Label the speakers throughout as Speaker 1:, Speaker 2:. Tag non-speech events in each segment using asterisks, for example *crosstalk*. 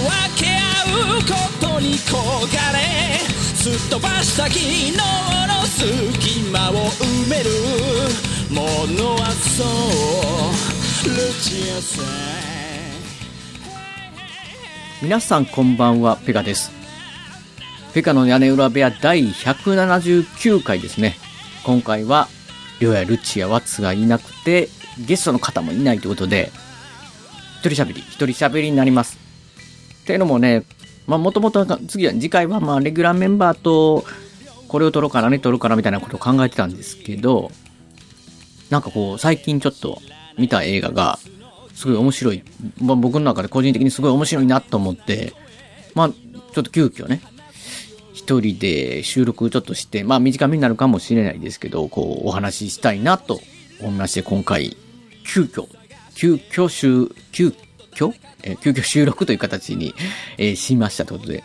Speaker 1: 分け合うことに焦がれすっ飛ばした昨日の隙間を埋めるものはそうルチアさん
Speaker 2: 皆さんこんばんは、ペガです。ペガの屋根裏部屋第179回ですね。今回は、りょうやルチアワツがいなくて、ゲストの方もいないということで、一人喋り、一人喋りになります。っていうのもね、まあもともと次は、次回はまあレギュラーメンバーと、これを撮ろうかな、ね、撮ろうかなみたいなことを考えてたんですけど、なんかこう、最近ちょっと見た映画が、すごい面白い。まあ、僕の中で個人的にすごい面白いなと思って、まあ、ちょっと急遽ね、一人で収録ちょっとして、まあ短めになるかもしれないですけど、こう、お話ししたいなと思いまして、今回、急遽、急遽収、急遽えー急遽収録という形に、えーしましたということで。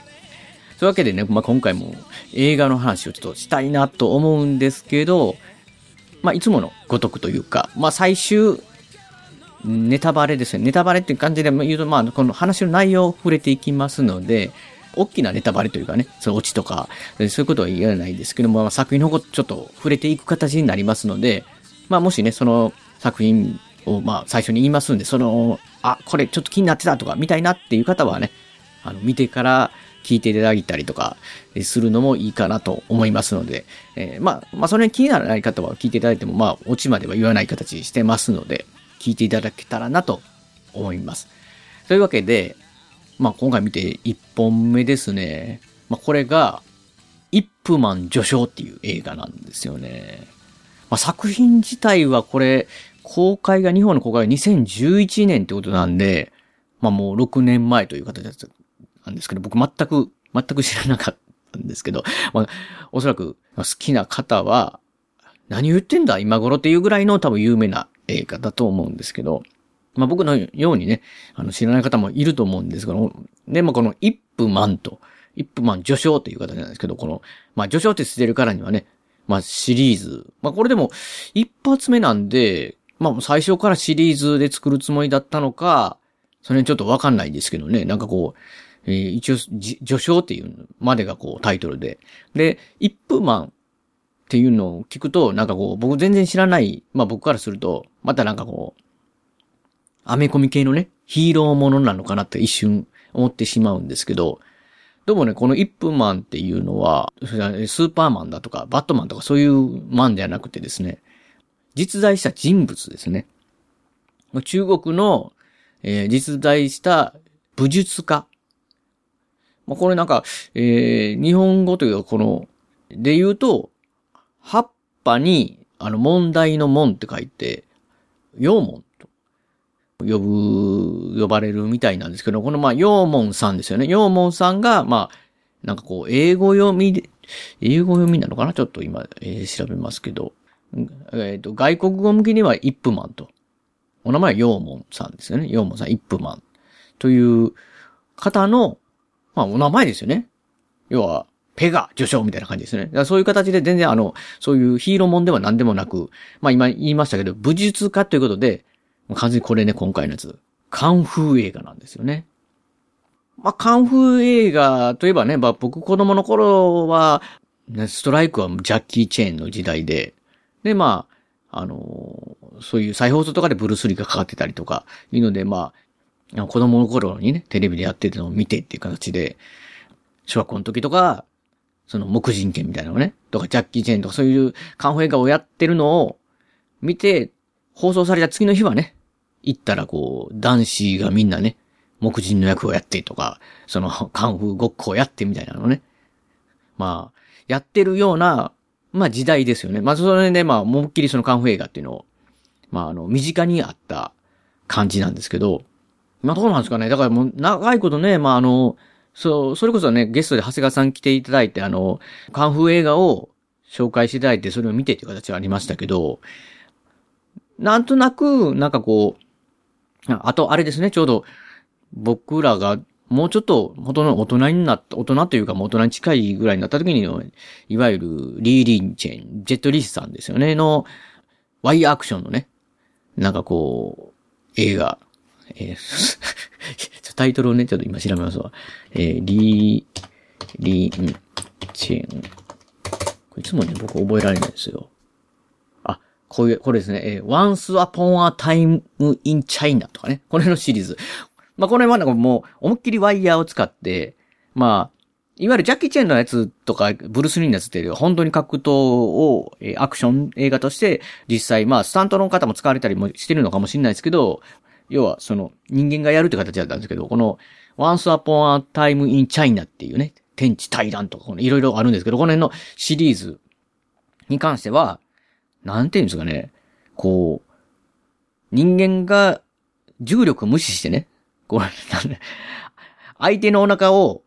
Speaker 2: そういうわけでね、まあ今回も映画の話をちょっとしたいなと思うんですけど、まあいつものごとくというか、まあ最終、ネタバレですね。ネタバレっていう感じで言うと、まあ、この話の内容を触れていきますので、大きなネタバレというかね、そのオチとか、そういうことは言えないですけども、まあ、作品のことちょっと触れていく形になりますので、まあ、もしね、その作品を、まあ、最初に言いますんで、その、あ、これちょっと気になってたとか、見たいなっていう方はね、あの、見てから聞いていただいたりとか、するのもいいかなと思いますので、えーまあ、まあ、それに気にならない方は聞いていただいても、まあ、オチまでは言わない形してますので、聞いていただけたらなと思います。というわけで、まあ今回見て1本目ですね。まあこれが、イップマン序章っていう映画なんですよね。まあ作品自体はこれ、公開が、日本の公開が2011年ってことなんで、まあもう6年前という形なんですけど、僕全く、全く知らなかったんですけど、*laughs* まあおそらく好きな方は、何言ってんだ今頃っていうぐらいの多分有名な映画だと思うんですけど、まあ僕のようにね、あの知らない方もいると思うんですけど、で、まあこのイップマンと、イップマン序章という形なんですけど、この、まあ序章って捨てるからにはね、まあシリーズ、まあこれでも一発目なんで、まあ最初からシリーズで作るつもりだったのか、それちょっとわかんないですけどね、なんかこう、えー一応、序章っていうまでがこうタイトルで。で、イップマンっていうのを聞くと、なんかこう、僕全然知らない、まあ僕からすると、またなんかこう、アメコミ系のね、ヒーローものなのかなって一瞬思ってしまうんですけど、どうもね、このイップマンっていうのは、スーパーマンだとか、バットマンとかそういうマンではなくてですね、実在した人物ですね。中国の、えー実在した武術家。まあ、これなんか、えー日本語というかこの、で言うと、葉っぱに、あの、問題の門って書いて、陽門と呼ぶ、呼ばれるみたいなんですけど、このまあ、陽門さんですよね。陽門さんが、まあ、なんかこう、英語読みで、英語読みなのかな？ちょっと今、えー調べますけど、えっ、と、外国語向きにはイップマンと。お名前は陽門さんですよね。陽門さん、イップマン。という方の、まあ、お名前ですよね。要は、ペガ、序章みたいな感じですね。だからそういう形で全然あの、そういうヒーローもんでは何でもなく、まあ今言いましたけど、武術家ということで、完全にこれね、今回のやつ、カンフー映画なんですよね。まあ、カンフー映画といえばね、まあ僕子供の頃は、ねストライクはジャッキー・チェーンの時代で、で、まあ、あのーそういう再放送とかでブルース・リーがかかってたりとか、いうので、まあ、子供の頃にね、テレビでやってるのを見てっていう形で、小学校の時とか、その木人犬みたいなのね、とかジャッキー・チェーンとかそういうカンフー映画をやってるのを見て、放送された次の日はね、行ったらこう、男子がみんなね、木人の役をやってとか、そのカンフーごっこをやってみたいなのね。まあ、やってるような、まあ時代ですよね。まあそれでまあ、思いっきりそのカンフー映画っていうのを、まああの、身近にあった感じなんですけど、まあどうなんですかね。だからもう長いことね、まああの、そう、それこそね、ゲストで長谷川さん来ていただいて、あの、カンフー映画を紹介していただいて、それを見てっていう形はありましたけど、なんとなく、なんかこう、あと、あれですね、ちょうど、僕らが、もうちょっと、元の大人になった、大人というかもう大人に近いぐらいになった時にの、いわゆる、リー・リンチェン、ジェット・リスさんですよね、の、ワイアクションのね、なんかこう、映画、えー *laughs* タイトルをね、ちょっと今調べますわ。えー、リー、リン、チェン。これいつもね、僕覚えられないですよ。あ、こういう、これですね、えー、Once Upon a Time in China とかね。これのシリーズ。まあ、これはなんかもう、思いっきりワイヤーを使って、まあ、いわゆるジャッキー・チェンのやつとか、ブルース・リーのやつっていう本当に格闘を、え、アクション映画として、実際、まあ、スタントの方も使われたりもしてるのかもしれないですけど、要はその人間がやるって形だったんですけど、この Once Upon a Time in China っていうね、天地対談とか、いろいろあるんですけど、この辺のシリーズに関しては、なんていうんですかね、こう、人間が重力無視してね、こう、なんで、相手のお腹を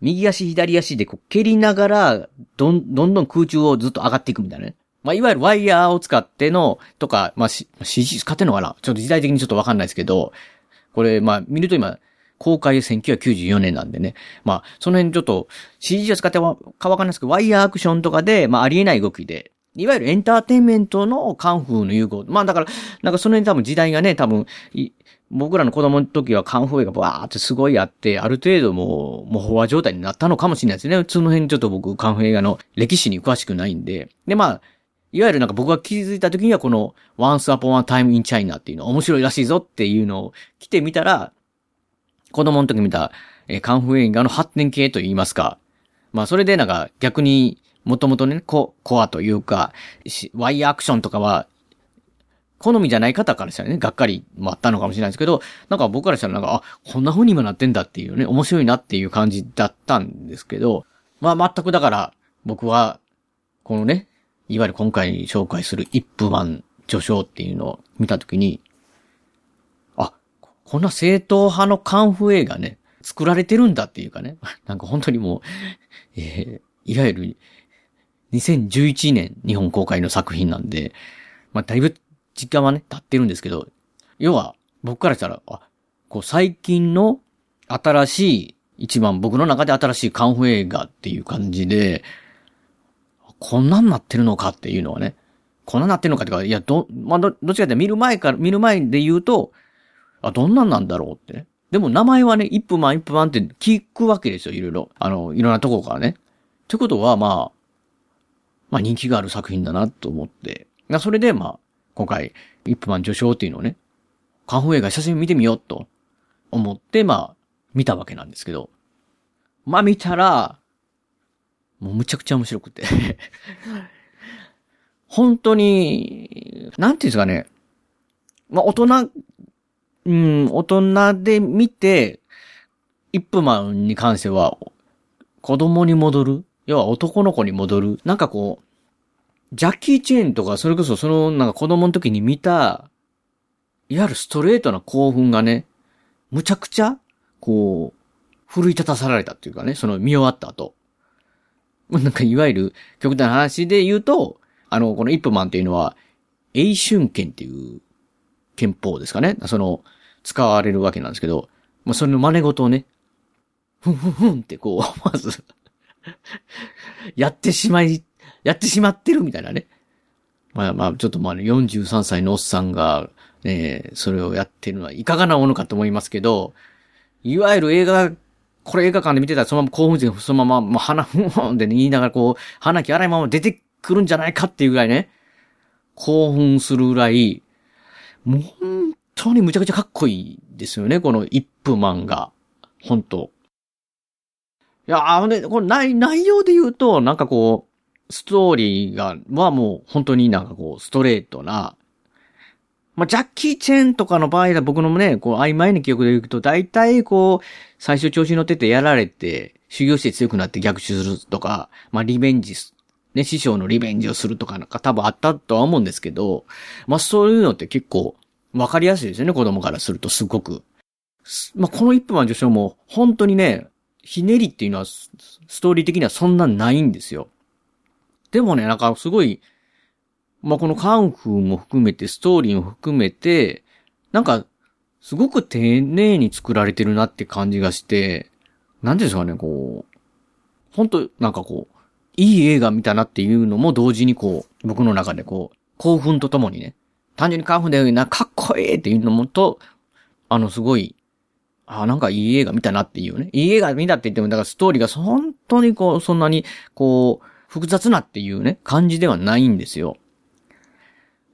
Speaker 2: 右足左足でこう蹴りながら、どん、どんどん空中をずっと上がっていくみたいなね。まあ、いわゆるワイヤーを使っての、とか、まあ、CG 使ってんのかな？ちょっと時代的にちょっとわかんないですけど、これ、まあ、見ると今、公開1994年なんでね。まあ、その辺ちょっと CG を使ってはかわかんないですけど、ワイヤーアクションとかで、まあ、ありえない動きで、いわゆるエンターテインメントのカンフーの融合。まあだから、なんかその辺多分時代がね、多分、僕らの子供の時はカンフー映画バーってすごいあって、ある程度もう、もう飽和状態になったのかもしれないですね。その辺ちょっと僕、カンフー映画の歴史に詳しくないんで。で、まあ、いわゆるなんか僕が気づいた時にはこの Once Upon a Time in China っていうの面白いらしいぞっていうのを来てみたら、子供の時見た、え、カンフー映画の発展系と言いますか。まあそれでなんか逆にもともとね、ココアというか、ワイヤーアクションとかは、好みじゃない方からしたらね、がっかりもあったのかもしれないですけど、なんか僕からしたらなんか、あ、こんな風に今なってんだっていうね、面白いなっていう感じだったんですけど、まあ全くだから僕は、このね、いわゆる今回紹介する一夫マン序章っていうのを見たときに、あ、こんな正統派のカンフー映画ね、作られてるんだっていうかね、*laughs* なんか本当にもう、えー、いわゆる2011年日本公開の作品なんで、まあだいぶ時間はね、経ってるんですけど、要は僕からしたら、あ、こう最近の新しい、一番僕の中で新しいカンフー映画っていう感じで、こんなんなってるのかっていうのはね、こんなんなってるのかっていうか、いや、ど、まあ、ど、どっちかって見る前から、見る前で言うと、あ、どんなんなんだろうってね。でも名前はね、一分マン一分マンって聞くわけですよ、いろいろ。あの、いろんなとこからね。ってことは、まあ、まあ人気がある作品だなと思って。それで、まあ、今回、一分マン序章っていうのをね、カンフー映画写真見てみようと思って、まあ、見たわけなんですけど。まあ見たら、もうむちゃくちゃ面白くて *laughs* 本当に、なんていうんですかね。まあ、大人、うん、大人で見て、イップマンに関しては、子供に戻る要は男の子に戻るなんかこう、ジャッキー・チェーンとか、それこそその、なんか子供の時に見た、いわゆるストレートな興奮がね、むちゃくちゃ、こう、奮い立たされたっていうかね、その見終わった後。なんかいわゆる極端な話で言うと、あの、このイップマンっていうのは、永春憲っていう憲法ですかね。その、使われるわけなんですけど、まあ、それの真似事をね、ふんふんふんってこう、*laughs* まずやってしまい、やってしまってるみたいなね。まあまあ、ちょっとまあ、ね、43歳のおっさんが、ね、それをやってるのはいかがなものかと思いますけど、いわゆる映画これ映画館で見てたらそのまま興奮してそのまま、もう鼻 *laughs* ふんで、ね、言いながらこう、鼻気荒いまま出てくるんじゃないかっていうぐらいね、興奮するぐらい、もう本当にむちゃくちゃかっこいいですよね、この一分マンが。本当いやあのね、この内内容で言うと、なんかこう、ストーリーが、はもう本当になんかこう、ストレートな、まあ、ジャッキー・チェンとかの場合は僕のね、こう、曖昧な記憶で言うと、大体こう、最初調子に乗っててやられて、修行して強くなって逆襲するとか、まあ、リベンジすね、師匠のリベンジをするとかなんか多分あったとは思うんですけど、まあ、そういうのって結構、わかりやすいですよね、子供からするとすごく。まあ、この一分は受賞も、本当にね、ひねりっていうのはスストーリー的にはそんなないんですよ。でもね、なんかすごい、まあ、このカンフーも含めて、ストーリーも含めて、なんか、すごく丁寧に作られてるなって感じがして、なんですかね、こう、本当なんかこう、いい映画見たなっていうのも同時にこう、僕の中でこう、興奮とともにね、単純にカンフーでな、かっこいいっていうのもと、あの、すごい、あ、なんかいい映画見たなっていうね。いい映画見たって言っても、だからストーリーが本当にこう、そんなに、こう、複雑なっていうね、感じではないんですよ。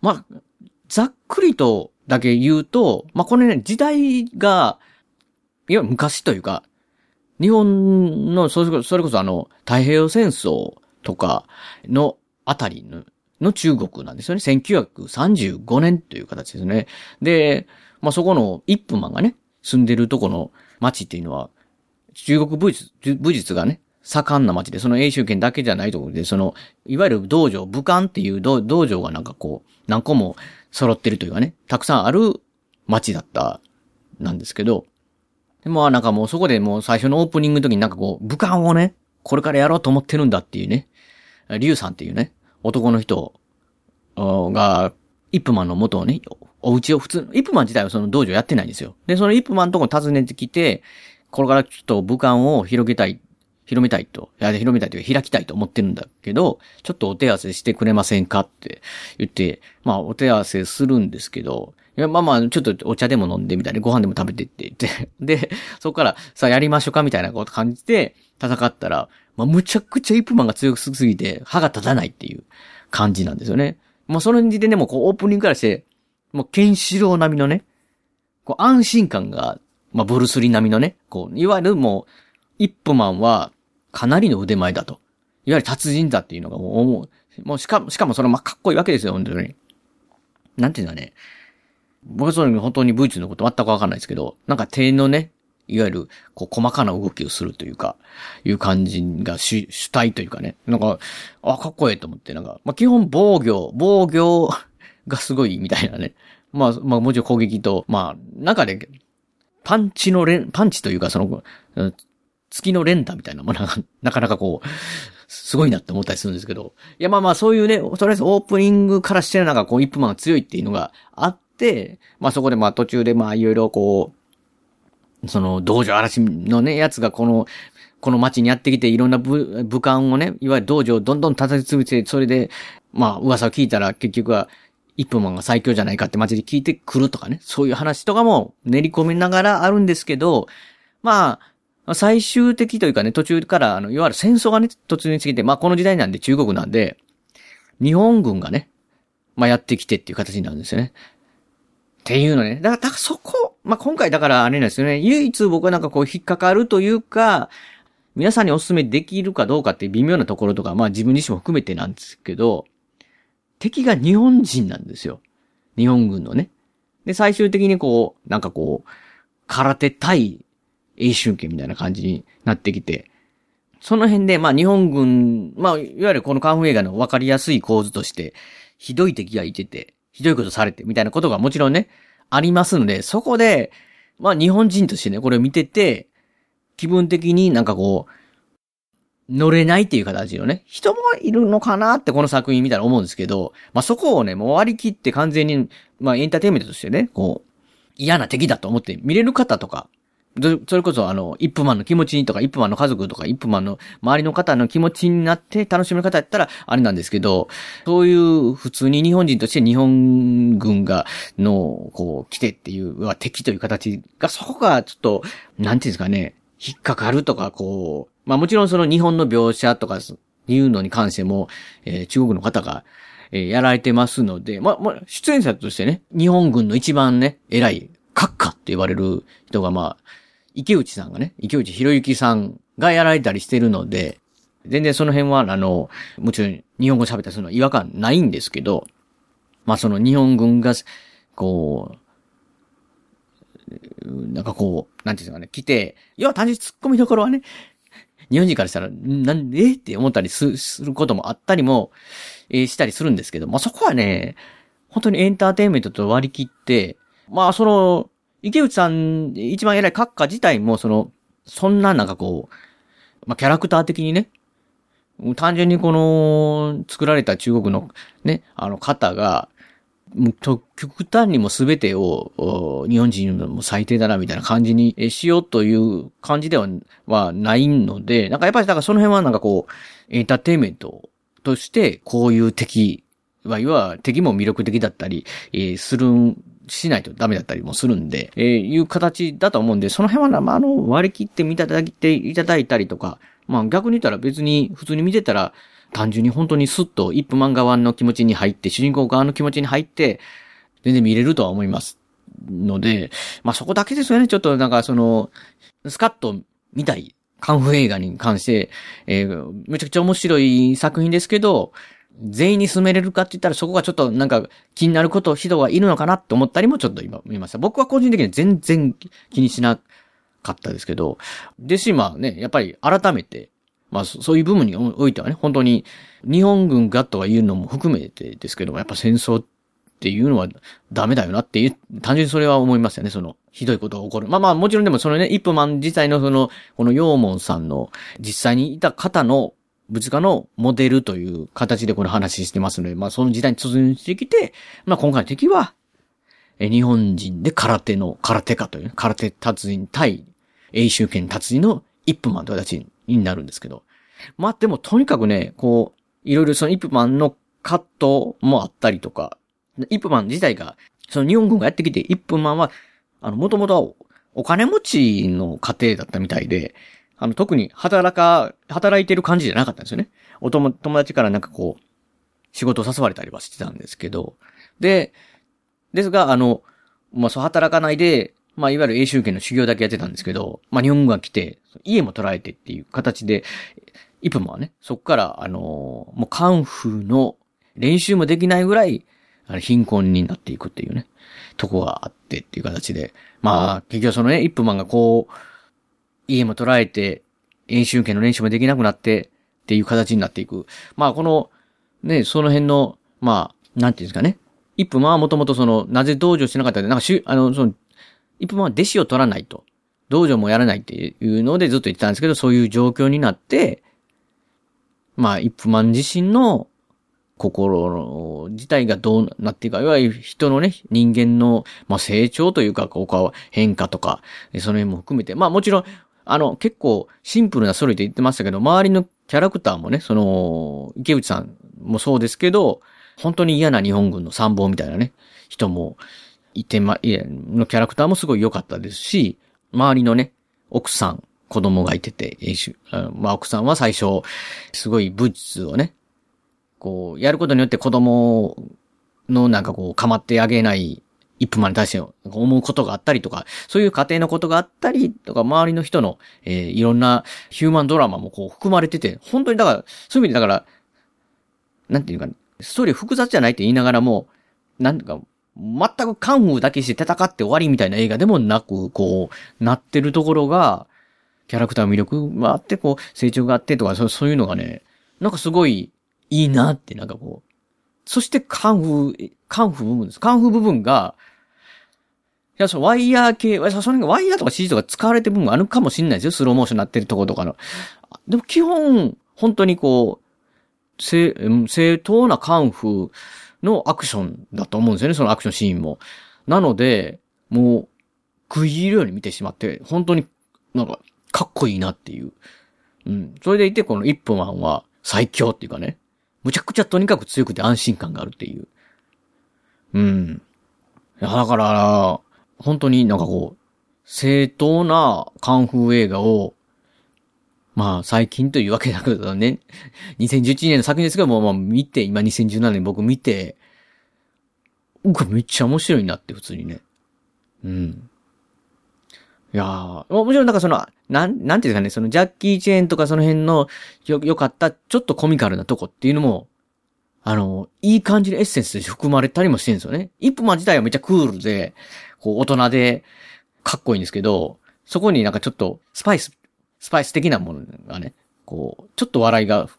Speaker 2: まあ、ざっくりとだけ言うと、まあこれね、時代が、いわゆる昔というか、日本の、それこそあの、太平洋戦争とかのあたりのの中国なんですよね。1935年という形ですね。で、まあ、そこのイップマンがね、住んでるとこの町っていうのは、中国武術武術がね、盛んな町で、その永州県だけじゃないところで、その、いわゆる道場、武漢っていう道場がなんかこう、何個も揃ってるというかね、たくさんある町だった、なんですけど、でもなんかもうそこでもう最初のオープニングの時になんかこう、武漢をね、これからやろうと思ってるんだっていうね、リュウさんっていうね、男の人が、イップマンの元をね、お家を普通、イップマン自体はその道場やってないんですよ。で、そのイップマンのとこ訪ねてきて、これからちょっと武漢を広げたい、広めたいと、いや、広めたいというか開きたいと思ってるんだけど、ちょっとお手合わせしてくれませんかって言って、まあお手合わせするんですけど、いや、まあまあ、ちょっとお茶でも飲んでみたいな、ご飯でも食べてって言って、で、そこから、さあやりましょうかみたいなこと感じて、戦ったら、まあ、むちゃくちゃイップマンが強すぎて、歯が立たないっていう感じなんですよね。もうその時点でもこうオープニングからして、もうケンシロウ並みのね、こう安心感が、まあブルスリー並みのね、こう、いわゆるもう、イップマンはかなりの腕前だと。いわゆる達人だっていうのがもう思う。もうしかも、しかもそれまかっこいいわけですよ、本当に。なんていうんだね。僕はその本当にブーツのこと全くわかんないですけど、なんか手のね、いわゆる、こう、細かな動きをするというか、いう感じが主、主体というかね。なんか、あ、かっこいいと思って、なんか、まあ、基本防御、防御がすごいみたいなね。まあ、まあ、もちろん攻撃と、まあ、中で、パンチの連、パンチというか、その、月の連打みたいな、まあ、なかなかこう、すごいなって思ったりするんですけど。いや、まあまあ、そういうね、とりあえずオープニングからしてなんかこう、一分マンが強いっていうのがあって、まあそこでまあ途中でまあいろいろこう、その、道場嵐のね、やつがこの、この街にやってきていろんな武、武漢をね、いわゆる道場をどんどん叩き潰して、それで、まあ、噂を聞いたら結局は、一分マンが最強じゃないかって街で聞いてくるとかね、そういう話とかも練り込みながらあるんですけど、まあ、最終的というかね、途中から、あの、いわゆる戦争がね、突入してきて、まあこの時代なんで中国なんで、日本軍がね、まあやってきてっていう形になるんですよね。っていうのね。だから、だからそこ、まあ、今回だからあれなんですよね。唯一僕はなんかこう引っかかるというか、皆さんにお勧めできるかどうかって微妙なところとか、まあ自分自身も含めてなんですけど、敵が日本人なんですよ。日本軍のね。で、最終的にこう、なんかこう、空手対英春剣みたいな感じになってきて、その辺で、まあ日本軍、まあ、いわゆるこのカンフー映画の分かりやすい構図として、ひどい敵がいてて、ひどいことされて、みたいなことがもちろんね、ありますので、そこで、まあ日本人としてね、これを見てて、気分的になんかこう、乗れないっていう形のね、人もいるのかなってこの作品見たら思うんですけど、まあそこをね、もう割り切って完全に、まあエンターテイメントとしてね、こう、嫌な敵だと思って見れる方とか、それこそあの、イップマンの気持ちにとか、イップマンの家族とか、イップマンの周りの方の気持ちになって楽しめる方やったら、あれなんですけど、そういう普通に日本人として日本軍が、の、こう、来てっていう、は敵という形が、そこがちょっと、なんていうんですかね、引っかかるとか、こう、まあもちろんその日本の描写とか、いうのに関しても、えー、中国の方が、えー、やられてますので、まあ、まあ、出演者としてね、日本軍の一番ね、偉い、閣下って言われる人が、まあ、池内さんがね、池内博之さんがやられたりしてるので、全然その辺は、あの、もちろん日本語喋ったりするのは違和感ないんですけど、まあその日本軍が、こう、なんかこう、なんていうんですかね、来て、要は単純に突っ込みどころはね、日本人からしたら、なんでって思ったりすることもあったりも、えー、したりするんですけど、まあそこはね、本当にエンターテインメントと割り切って、まあその、池内さん、一番偉い閣下自体も、その、そんななんかこう、まあ、キャラクター的にね、単純にこの、作られた中国のね、あの方が、極端にも全てを日本人の最低だなみたいな感じにしようという感じでははないので、なんかやっぱりだからその辺はなんかこう、エンターテイメントとしてこういう敵、いわゆる敵も魅力的だったり、え、するしないとダメだったりもするんで、えー、いう形だと思うんで、その辺は、まあ、あの、割り切って見ただいていただいたりとか、まあ逆に言ったら別に普通に見てたら、単純に本当にスッと一プマン側の気持ちに入って、主人公側の気持ちに入って、全然見れるとは思います。ので、まあそこだけですよね。ちょっとなんかその、スカッと見たいカンフ映画に関して、えー、めちゃくちゃ面白い作品ですけど、全員に進めれるかって言ったらそこがちょっとなんか気になること人がいるのかなって思ったりもちょっと今見ました。僕は個人的に全然気にしなかったですけど、でしまあね、やっぱり改めて、まあそういう部分においてはね、本当に日本軍がとか言うのも含めてですけども、やっぱ戦争っていうのはダメだよなっていう、単純にそれは思いますよね、その、ひどいことが起こる。まあまあもちろんでもそのね、イップマン自体のその、このヨーモンさんの実際にいた方の物価のモデルという形でこの話してますので、まあその時代に突入してきて、まあ今回の敵は、日本人で空手の、空手家という、空手達人対永州権達人のイップマンという形になるんですけど。まあでもとにかくね、こう、いろいろそのイップマンのカットもあったりとか、イップマン自体が、その日本軍がやってきて、イップマンは、あの、もともとお金持ちの家庭だったみたいで、あの、特に働か、働いてる感じじゃなかったんですよね。お友達からなんかこう、仕事を誘われたりはしてたんですけど、で、ですが、あの、まあ、そう働かないで、まあ、いわゆる永州権の修行だけやってたんですけど、まあ、日本軍が来て、家も取られてっていう形で、イプマはね、そこから、あのもうカンフーの練習もできないぐらい、あの貧困になっていくっていうね、とこがあってっていう形で、まあ、結局そのね、イップマンがこう、家も取られて、演習権の練習もできなくなって、っていう形になっていく。まあ、この、ね、その辺の、まあ、なんていうんですかね。一分はもともとその、なぜ道場してなかったかなんかしゅ、あの、その、一分は弟子を取らないと。道場もやらないっていうのでずっと言ってたんですけど、そういう状況になって、まあ、一分マン自身の心自体がどうなっていくか、いわゆる人のね、人間の、まあ、成長というか、こう、変化とか、その辺も含めて、まあもちろん、あの、結構シンプルなストーリーって言ってましたけど、周りのキャラクターもね、その、池内さんもそうですけど、本当に嫌な日本軍の参謀みたいなね、人もいて、ま、いや、のキャラクターもすごい良かったですし、周りのね、奥さん、子供がいてて、まあ奥さんは最初、すごい武術をね、こう、やることによって子供のなんかこう、構ってあげない一分間に対して思うことがあったりとか、そういう家庭のことがあったりとか、周りの人の、えー、いろんなヒューマンドラマもこう含まれてて、本当にだから、そういう意味でだから、なんていうか、ストーリー複雑じゃないって言いながらも、なんか、全くカンフーだけして戦って終わりみたいな映画でもなく、こう、なってるところが、キャラクター魅力があって、こう、成長があってとか、そういうのがね、なんかすごいいいなって、なんかこう。そしてカンフー、カンフー部分です。カンフー部分が、いや、そのワイヤー系、それがワイヤーとか CG とか使われてる部分があるかもしんないですよ。スローモーションになってるとことかの。でも基本、本当にこう、正、正当なカンフーのアクションだと思うんですよね。そのアクションシーンも。なので、もう、食い入るように見てしまって、本当になんか、かっこいいなっていう。うん。それでいて、この一分マンは最強っていうかね。むちゃくちゃとにかく強くて安心感があるっていう。うん。いや、だから、本当になんかこう、正当なカンフー映画を、まあ最近というわけだけどね、*laughs* 2011年の作品ですけども、まあ見て、今2017年僕見て、僕めっちゃ面白いなって普通にね。うん。いやー、もちろんなんかその、なん、なんていうんですかね、そのジャッキー・チェーンとかその辺のよ、良かったちょっとコミカルなとこっていうのも、あの、いい感じのエッセンスで含まれたりもしてるんですよね。イップマン自体はめっちゃクールで、こう、大人で、かっこいいんですけど、そこになんかちょっと、スパイス、スパイス的なものがね、こう、ちょっと笑いが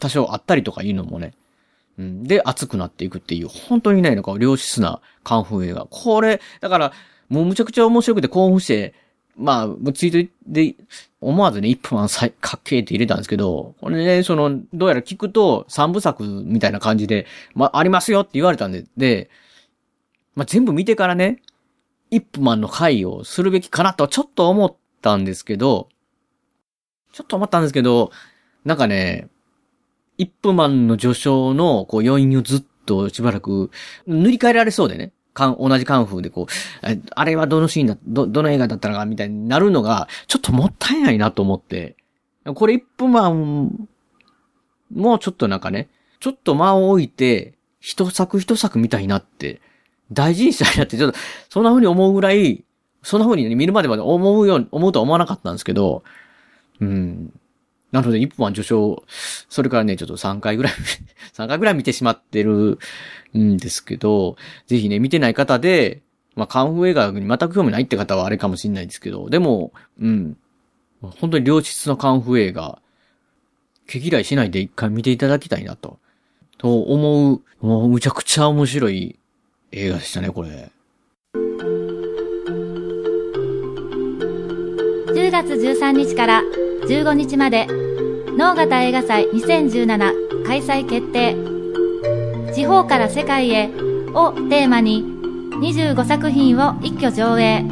Speaker 2: 多少あったりとかいうのもね、うん、で、熱くなっていくっていう、本当にね、なんか良質なカンフー映画。これ、だから、もうむちゃくちゃ面白くて興奮して、まあ、ツイートで、思わずね、一分はかっけーって入れたんですけど、これね、その、どうやら聞くと三部作みたいな感じで、まあ、ありますよって言われたんで、で、まあ、全部見てからね、イップマンの回をするべきかなとちょっと思ったんですけど、ちょっと思ったんですけど、なんかね、イップマンの序章のこう余韻をずっとしばらく塗り替えられそうでね。かん、同じカンフーでこう、あれはどのシーンだ、ど、どの映画だったのかみたいになるのが、ちょっともったいないなと思って。これイップマン、もうちょっとなんかね、ちょっと間を置いて、一作一作見たいなって大事にしたいなって、ちょっと、そんな風に思うぐらい、そんな風に、ね、見るまでまで思うように、思うとは思わなかったんですけど、うん。なので、一本は受賞、それからね、ちょっと3回ぐらい *laughs* 3回ぐらい見てしまってるんですけど、ぜひね、見てない方で、まあ、カンフー映画に全く興味ないって方はあれかもしれないですけど、でも、うん。本当に良質のカンフー映画、毛嫌いしないで一回見ていただきたいなと、と思う、もうむちゃくちゃ面白い映画でしたね、これ。
Speaker 3: 10月13日から15日まで、能形映画祭2017開催決定。地方から世界へをテーマに25作品を一挙上映。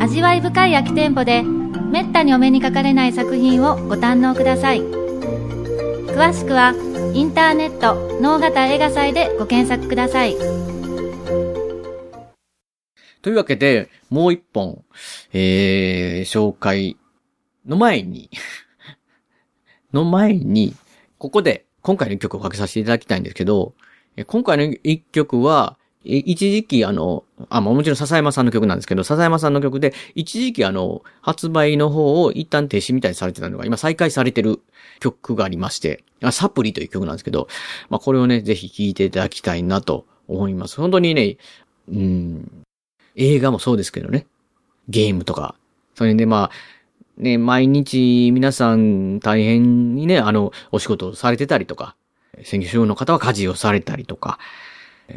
Speaker 3: 味わい深い空き店舗でめったにお目にかかれない作品をご堪能ください。詳しくはインターネット能形映画祭でご検索ください。
Speaker 2: というわけで、もう一本、えー、紹介の前に *laughs* の前に、ここで今回の一曲をかけさせていただきたいんですけど、今回の一曲は、一時期あの、あ、もちろん笹山さんの曲なんですけど、笹山さんの曲で、一時期あの、発売の方を一旦停止みたいにされてたのが、今再開されてる曲がありまして、サプリという曲なんですけど、まあこれをね、ぜひ聴いていただきたいなと思います。本当にね、うん、映画もそうですけどね。ゲームとか。それでまあ、ね、毎日皆さん大変にね、あの、お仕事をされてたりとか、選挙主の方は家事をされたりとか、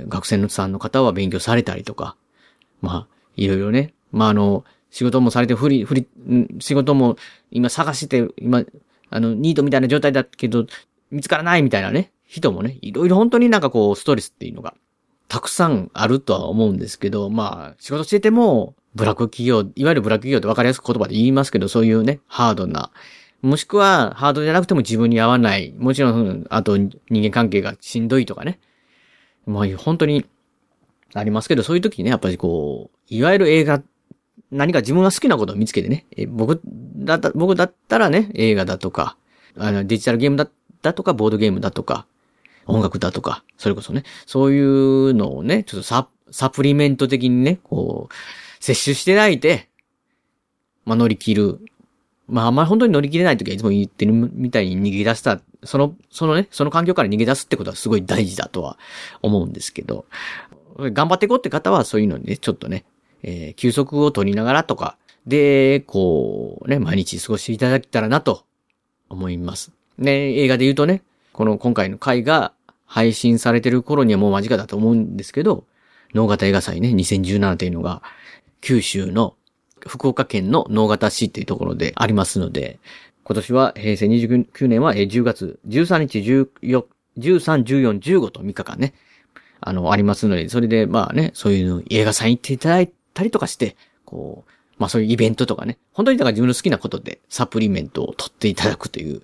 Speaker 2: 学生のさんの方は勉強されたりとか、まあ、いろいろね、まああの、仕事もされて、ふり、ふり、仕事も今探して、今、あの、ニートみたいな状態だけど、見つからないみたいなね、人もね、いろいろ本当になんかこう、ストレスっていうのがたくさんあるとは思うんですけど、まあ、仕事してても、ブラック企業、いわゆるブラック企業って分かりやすく言葉で言いますけど、そういうね、ハードな、もしくは、ハードじゃなくても自分に合わない、もちろん、あと人間関係がしんどいとかね。もう本当に、ありますけど、そういう時にね、やっぱりこう、いわゆる映画、何か自分が好きなことを見つけてね、え僕だった、僕だったらね、映画だとか、あの、デジタルゲームだだとか、ボードゲームだとか、音楽だとか、それこそね、そういうのをね、ちょっとサ、サプリメント的にね、こう、摂取してないで、まあ、乗り切る。まあ、あんまり本当に乗り切れないときはいつも言ってるみたいに逃げ出した、その、そのね、その環境から逃げ出すってことはすごい大事だとは思うんですけど、頑張っていこうって方はそういうのにね、ちょっとね、えー、休息を取りながらとか、で、こう、ね、毎日過ごしていただけたらなと思います。ね、映画で言うとね、この今回の回が配信されてる頃にはもう間近だと思うんですけど、能型映画祭ね、2017というのが、九州の福岡県の能型市っていうところでありますので、今年は平成29年は10月13日14、13、14、15と3日間ね、あの、ありますので、それでまあね、そういう映画祭行っていただいたりとかして、こう、まあそういうイベントとかね、本当にだから自分の好きなことでサプリメントを取っていただくという、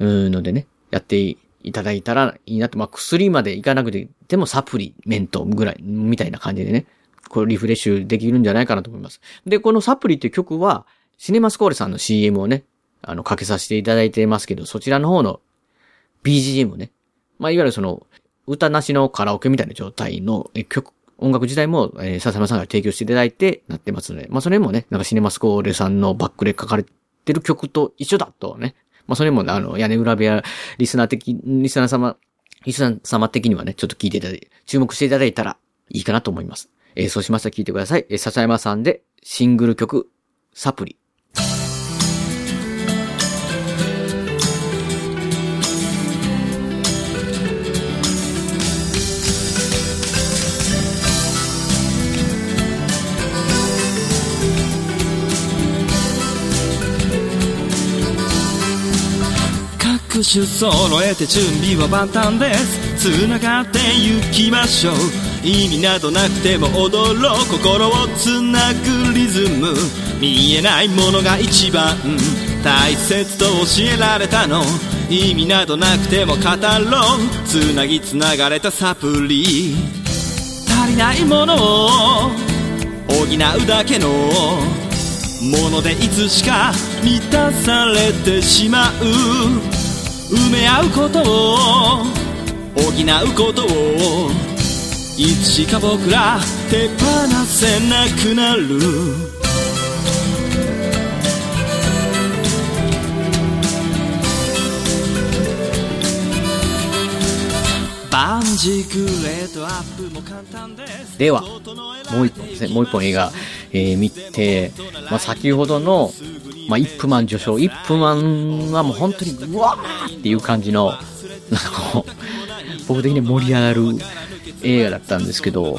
Speaker 2: うのでね、やっていただいたらいいなと。まあ、薬までいかなくて、もサプリメントぐらい、みたいな感じでね、これリフレッシュできるんじゃないかなと思います。で、このサプリっていう曲は、シネマスコーレさんの CM をね、あの、かけさせていただいてますけど、そちらの方の BGM ね。まあ、いわゆるその、歌なしのカラオケみたいな状態の曲、音楽自体も、えー、笹山さんが提供していただいてなってますので、まあ、それもね、なんかシネマスコーレさんのバックで書かれてる曲と一緒だとね、まあ、それも、あの、屋根裏部屋、リスナー的、リスナー様、リスナー様的にはね、ちょっと聞いていただいて、注目していただいたらいいかなと思います。えー、そうしましたら聞いてください。えー、笹山さんで、シングル曲、サプリ。
Speaker 1: 種揃えて準備は万端です。繋がって行きましょう。意味などなくても踊ろう心をつなぐリズム。見えないものが一番大切と教えられたの。意味などなくても語ろう。つなぎつながれたサプリ。足りないものを。補うだけの。ものでいつしか満たされてしまう。埋め合うことを補うことをいつしか僕ら手放せなくなる。バンジクレートアップも簡単です
Speaker 2: では、もう一本ですね。もう一本映画、えー見て、まあ、先ほどの、まあ、イップマン序章。イップマンはもう本当に、うわーっていう感じの、なんかこう、僕的に盛り上がる映画だったんですけど、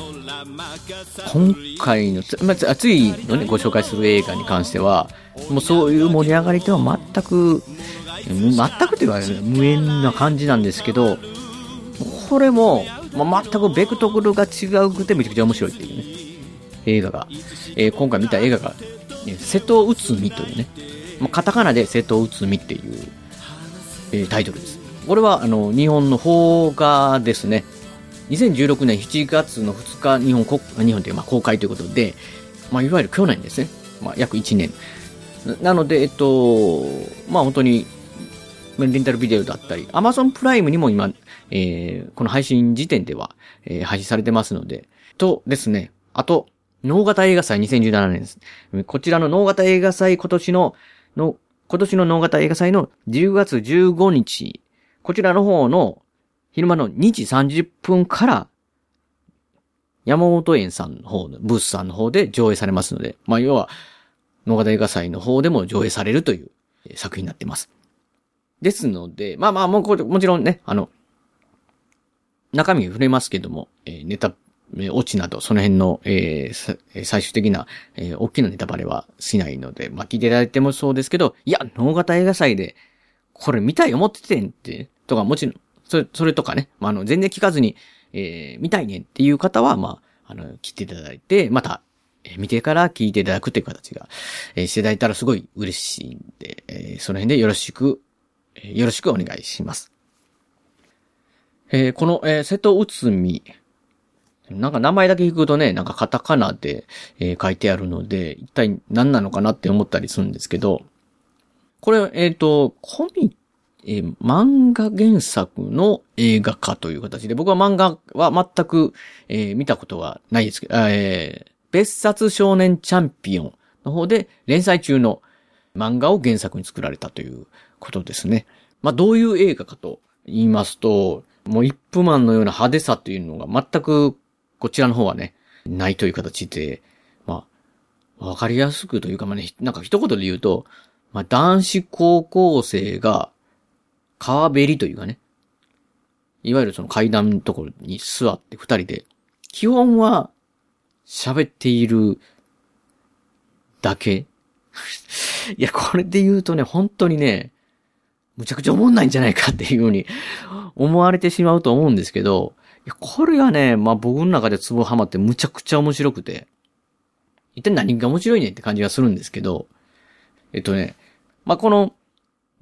Speaker 2: 今回の、つまあ、つついのね、ご紹介する映画に関しては、もうそういう盛り上がりとは全く、全くというか、無縁な感じなんですけど、これも、まあ、全くベクトルが違うくてめちゃくちゃ面白いっていうね、映画が、えー今回見た映画が、ね瀬戸内海というね、まあ、カタカナで瀬戸内海っていう、えータイトルです。これは、あの、日本の邦画ですね。2016年7月の2日、日本国、日本でまあ公開ということで、まあ、いわゆる去年ですね。まあ、約1年。なので、えっと、まあ、本当に、レンタルビデオだったり、Amazon プライムにも今、えーこの配信時点では、えー配信されてますので、とですね、あと、脳型映画祭2017年です。こちらの脳型映画祭今年の、の、今年の脳型映画祭の10月15日、こちらの方の昼間の2時30分から、山本園さんの方の、ブースさんの方で上映されますので、まあ要は、脳型映画祭の方でも上映されるという作品になっています。ですので、まあまあ、もうこ、もちろんね、あの、中身に触れますけども、えネタ、えーオチなど、その辺の、えー最終的な、えー大きなネタバレはしないので、まあ聞いていただいてもそうですけど、いや、脳型映画祭で、これ見たい思っててんって、とか、もちろん、それ、それとかね、まあ、あの、全然聞かずに、えー見たいねんっていう方は、まあ、あの、聞いていただいて、また、え見てから聞いていただくっていう形が、えしていただいたらすごい嬉しいんで、えその辺でよろしく、えよろしくお願いします。えーこの、えー瀬戸内海、なんか名前だけ聞くとね、なんかカタカナで、えー書いてあるので、一体何なのかなって思ったりするんですけど、これ、えっ、と、コミ、えー漫画原作の映画化という形で、僕は漫画は全く、え見たことはないですけど、え別冊少年チャンピオンの方で連載中の漫画を原作に作られたということですね。まあ、どういう映画かと言いますと、もうイップマンのような派手さというのが全くこちらの方はね、ないという形で、まあ、わかりやすくというか、まあね、なんか一言で言うと、まあ、男子高校生が川べりというかね、いわゆるその階段のところに座って二人で、基本は喋っているだけ。*laughs* いや、これで言うとね、本当にね、むちゃくちゃ思んないんじゃないかっていうふうに *laughs* 思われてしまうと思うんですけど、いや、これがね、まあ僕の中でツボハマってむちゃくちゃ面白くて、一体何が面白いねって感じがするんですけど、えっとね、まあこの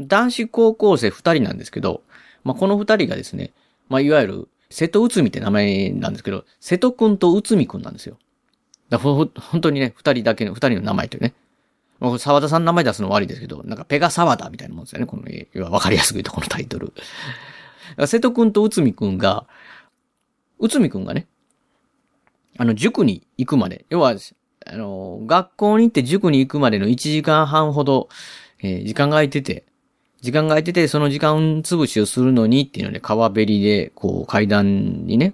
Speaker 2: 男子高校生二人なんですけど、まあこの二人がですね、まあいわゆる瀬戸内海って名前なんですけど、瀬戸くんと内海くんなんですよ。だからほ本当にね、二人だけの、二人の名前というね。まあ沢田さんの名前出すの悪いですけど、なんかペガ沢田みたいなもんですよね。この、要は分かりやすく言うとこのタイトル。瀬戸くんと内海くんが、内海くんがね、あの、塾に行くまで、要は、あの、学校に行って塾に行くまでの1時間半ほど、えー時間が空いてて、時間が空いてて、その時間潰しをするのにっていうので、川べりで、こう、階段にね、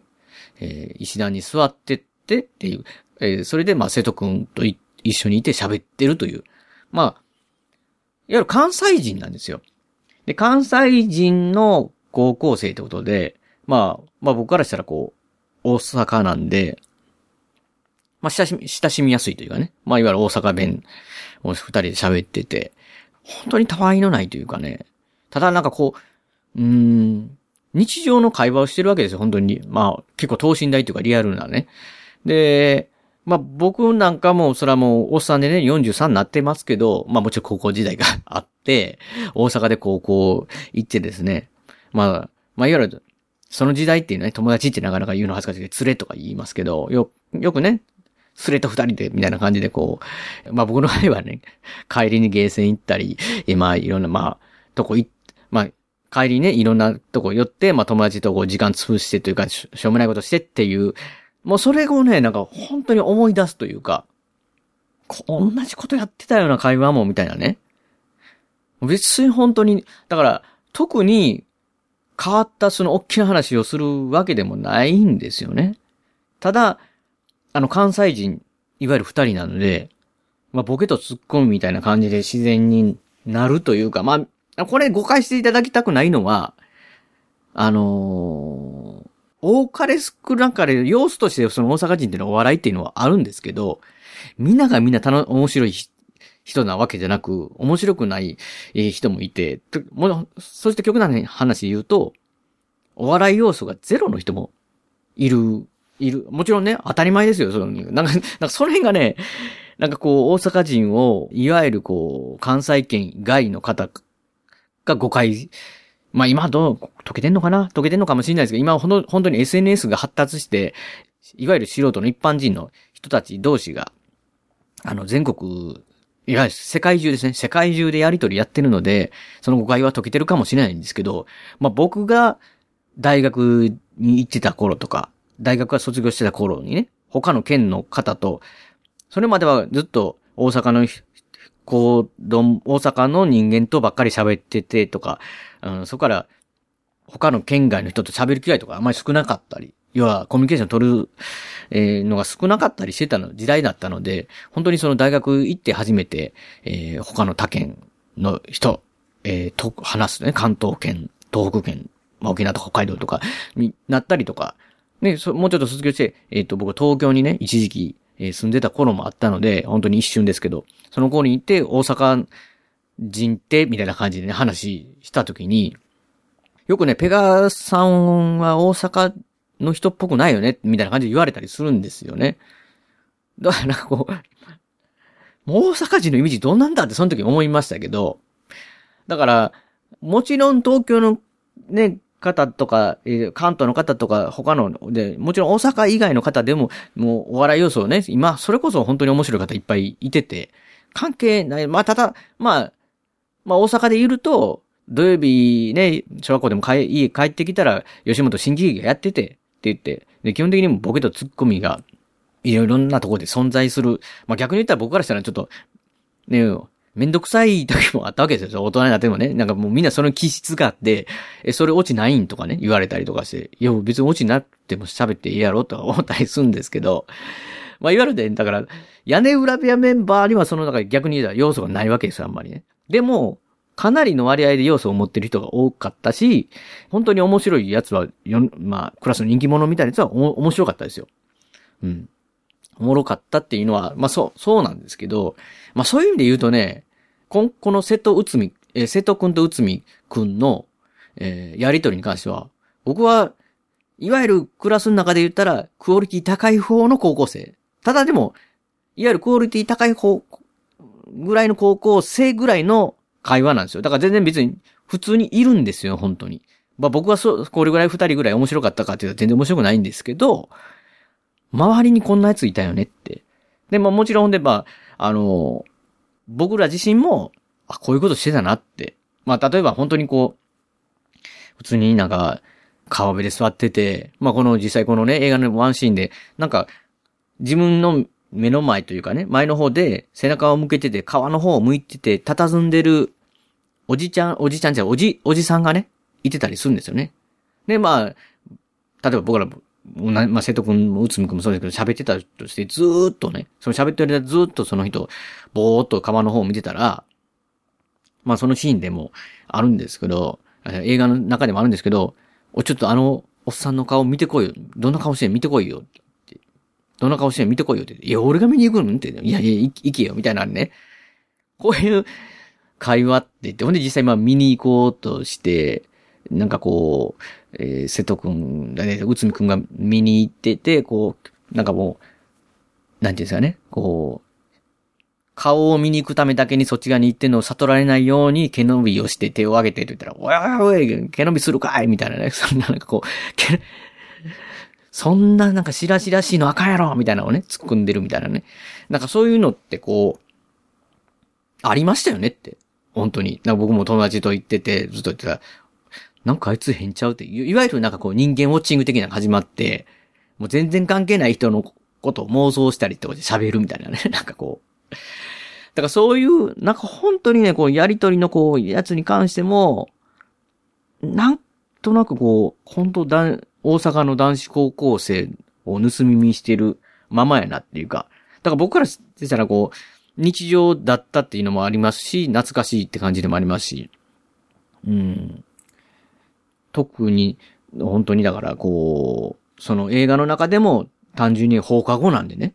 Speaker 2: えー石段に座ってってっていう、えーそれで、まあ、瀬戸くんと一緒にいて喋ってるという。まあ、いわゆる関西人なんですよ。で、関西人の高校生ってことで、まあ、まあ僕からしたらこう、大阪なんで、まあ親しみ、親しみやすいというかね。まあいわゆる大阪弁を二人で喋ってて、本当にたわいのないというかね。ただなんかこう、うーん、日常の会話をしてるわけですよ、本当に。まあ、結構等身大というかリアルなね。で、まあ僕なんかも、それはもう、おっさんでね、43になってますけど、まあもちろん高校時代があって、大阪で高校行ってですね、まあ、まあいわゆる、その時代っていうね、友達ってなかなか言うの恥ずかしいけど、連れとか言いますけど、よ、よくね、連れと二人で、みたいな感じでこう、まあ僕の場合はね、帰りにゲーセン行ったり、まあいろんな、まあ、とこ行っ、まあ、帰りね、いろんなとこ寄って、まあ友達とこう時間潰してというか、しょうもないことしてっていう、もうそれをね、なんか本当に思い出すというか、同じことやってたような会話もみたいなね。別に本当に、だから、特に変わったその大きな話をするわけでもないんですよね。ただ、あの関西人、いわゆる二人なので、まあボケとツッコミみたいな感じで自然になるというか、まあ、これ誤解していただきたくないのは、あのー、多かれ少なかれ、要素としてその大阪人っていうのはお笑いっていうのはあるんですけど、みんながみんな楽、面白い人なわけじゃなく、面白くない人もいて、もそして極端な話で言うと、お笑い要素がゼロの人もいる、いる。もちろんね、当たり前ですよ。そのなんか、なんかその辺がね、なんかこう、大阪人を、いわゆるこう、関西圏外の方が誤解まあ今どう、解けてんのかな？解けてんのかもしれないですけど、今ほん本当に SNS が発達して、いわゆる素人の一般人の人たち同士が、あの、全国、いわゆる世界中ですね。世界中でやりとりやってるので、その誤解は解けてるかもしれないんですけど、まあ僕が大学に行ってた頃とか、大学が卒業してた頃にね、他の県の方と、それまではずっと大阪の子供、大阪の人間とばっかり喋っててとか、うん、そこから他の県外の人と喋る機会とかあんまり少なかったり、要はコミュニケーション取る、えー、のが少なかったりしてたの時代だったので、本当にその大学行って初めて、えー、他の他県の人、えー、と、話すね、関東圏、東北県、まあ、沖縄とか北海道とかになったりとか、ね、もうちょっと卒業して、えっ、ー、と、僕東京にね、一時期、えー、住んでた頃もあったので、本当に一瞬ですけど、その頃に行って、大阪人って、みたいな感じでね、話したときに、よくね、ペガさんは大阪の人っぽくないよね、みたいな感じで言われたりするんですよね。だからなんかこう、大阪人のイメージどうなんだってその時思いましたけど、だから、もちろん東京のね、方とか、え関東の方とか、他の、で、もちろん大阪以外の方でも、もうお笑い要素をね、今、それこそ本当に面白い方いっぱいいてて、関係ない。まあ、ただ、まあ、まあ大阪でいると、土曜日ね、小学校でも帰家帰ってきたら、吉本新喜劇がやってて、って言って、で、基本的にもボケとツッコミが、いろいろなところで存在する。まあ逆に言ったら僕からしたらちょっと、ね、めんどくさい時もあったわけですよ。大人になってもね。なんかもうみんなその気質があって、え、それ落ちないんとかね、言われたりとかして、いや、別に落ちなくても喋っていいやろとか思ったりするんですけど、まあ言われて、だから、屋根裏部屋メンバーにはその中で逆に言うたら要素がないわけですよ、あんまりね。でも、かなりの割合で要素を持ってる人が多かったし、本当に面白いやつは、よまあ、クラスの人気者みたいなやつは面白かったですよ。うん。おもろかったっていうのは、まあそう、そうなんですけど、まあそういう意味で言うとね、ここの瀬戸内海、えー、瀬戸くんと内海くんの、えー、やりとりに関しては、僕は、いわゆるクラスの中で言ったら、クオリティ高い方の高校生。ただでも、いわゆるクオリティ高い方ぐらいの高校生ぐらいの会話なんですよ。だから全然別に普通にいるんですよ、本当に。まあ僕はそう、これぐらい二人ぐらい面白かったかっていうと全然面白くないんですけど、周りにこんなやついたよねって。で、まあもちろんで、まあ、あの、僕ら自身も、あ、こういうことしてたなって。まあ例えば本当にこう、普通になんか、川辺で座ってて、まあこの実際このね、映画のワンシーンで、なんか、自分の目の前というかね、前の方で背中を向けてて、川の方を向いてて、佇んでる、おじちゃん、おじちゃんじゃおじ、おじさんがね、いてたりするんですよね。で、まあ、例えば僕ら、まあ、瀬戸くんも内海くんもそうですけど、喋ってたとして、ずーっとね、その喋ってる間ずーっとその人、ぼーっと川の方を見てたら、まあそのシーンでもあるんですけど、映画の中でもあるんですけど、お、ちょっとあの、おっさんの顔見てこいよ。どんな顔して見てこいよ。どんな顔してん見てこいよって。いや、俺が見に行くの？って。いやいや、行けよ。みたいなね。こういう会話って言って、ほんで実際まあ見に行こうとして、なんかこう、えー、瀬戸くんだね、内海くんが見に行ってて、こう、なんかもう、なんていうんですかね、こう、顔を見に行くためだけにそっち側に行ってんのを悟られないように毛伸びをして手を挙げてって言ったら、おいおいおい、毛伸びするかいみたいなね。そんななんかこう、そんななんかしらしらしいのあかんやろみたいなのをね、突っ込んでるみたいなね。なんかそういうのってこう、ありましたよねって。本当に。なんか僕も友達と言ってて、ずっと言ってた。なんかあいつ変ちゃうって。いわゆるなんかこう人間ウォッチング的なのが始まって、もう全然関係ない人のことを妄想したりってことで喋るみたいなね。*laughs* なんかこう。だからそういう、なんか本当にね、こうやりとりのこう、やつに関しても、なんとなくこう、本当だ、大阪の男子高校生を盗み見してるままやなっていうか、だから僕からしたらこう、日常だったっていうのもありますし、懐かしいって感じでもありますし、うん。特に、本当にだからこう、その映画の中でも単純に放課後なんでね。